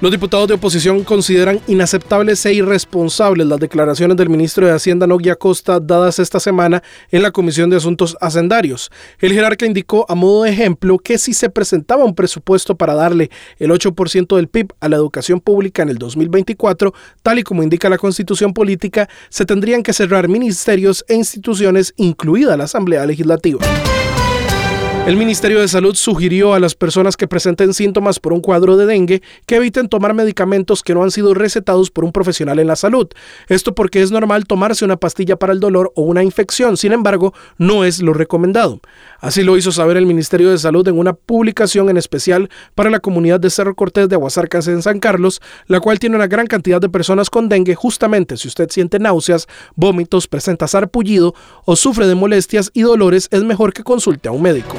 Los diputados de oposición consideran inaceptables e irresponsables las declaraciones del ministro de Hacienda Noguia Costa dadas esta semana en la Comisión de Asuntos Hacendarios. El jerarca indicó a modo de ejemplo que si se presentaba un presupuesto para darle el 8% del PIB a la educación pública en el 2024, tal y como indica la Constitución Política, se tendrían que cerrar ministerios e instituciones, incluida la Asamblea Legislativa. El Ministerio de Salud sugirió a las personas que presenten síntomas por un cuadro de dengue que eviten tomar medicamentos que no han sido recetados por un profesional en la salud. Esto porque es normal tomarse una pastilla para el dolor o una infección, sin embargo, no es lo recomendado. Así lo hizo saber el Ministerio de Salud en una publicación en especial para la comunidad de Cerro Cortés de Aguasarcas en San Carlos, la cual tiene una gran cantidad de personas con dengue. Justamente si usted siente náuseas, vómitos, presenta sarpullido o sufre de molestias y dolores, es mejor que consulte a un médico.